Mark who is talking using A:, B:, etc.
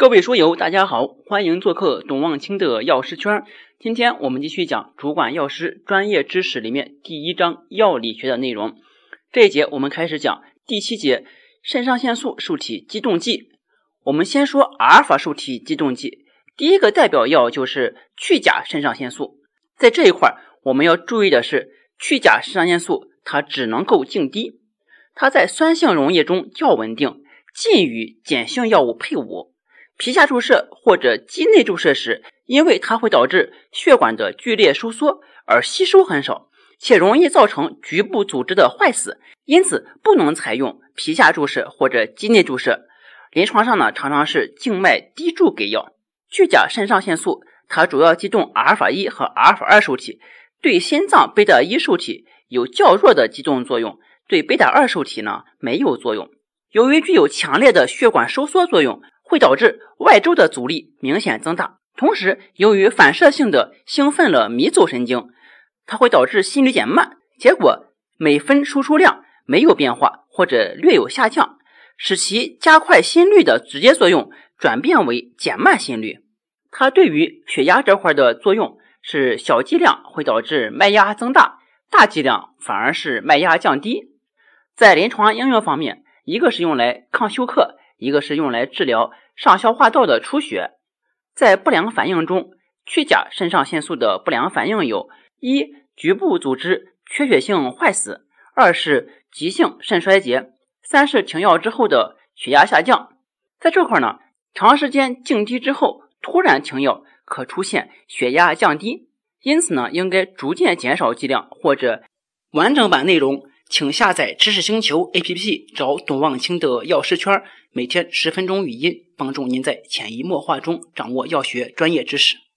A: 各位书友，大家好，欢迎做客董望清的药师圈。今天我们继续讲主管药师专业知识里面第一章药理学的内容。这一节我们开始讲第七节肾上腺素受体激动剂。我们先说阿尔法受体激动剂，第一个代表药就是去甲肾上腺素。在这一块我们要注意的是，去甲肾上腺素它只能够静滴，它在酸性溶液中较稳定，禁与碱性药物配伍。皮下注射或者肌内注射时，因为它会导致血管的剧烈收缩而吸收很少，且容易造成局部组织的坏死，因此不能采用皮下注射或者肌内注射。临床上呢，常常是静脉滴注给药。去甲肾上腺素它主要激动阿尔法一和阿尔法二受体，对心脏贝塔一受体有较弱的激动作用，对贝塔二受体呢没有作用。由于具有强烈的血管收缩作用。会导致外周的阻力明显增大，同时由于反射性的兴奋了迷走神经，它会导致心率减慢，结果每分输出量没有变化或者略有下降，使其加快心率的直接作用转变为减慢心率。它对于血压这块的作用是小剂量会导致脉压增大，大剂量反而是脉压降低。在临床应用方面，一个是用来抗休克。一个是用来治疗上消化道的出血，在不良反应中，去甲肾上腺素的不良反应有：一、局部组织缺血性坏死；二是急性肾衰竭；三是停药之后的血压下降。在这块呢，长时间静滴之后突然停药，可出现血压降低，因此呢，应该逐渐减少剂量或者完整版内容。请下载知识星球 APP，找董望清的药师圈，每天十分钟语音，帮助您在潜移默化中掌握药学专业知识。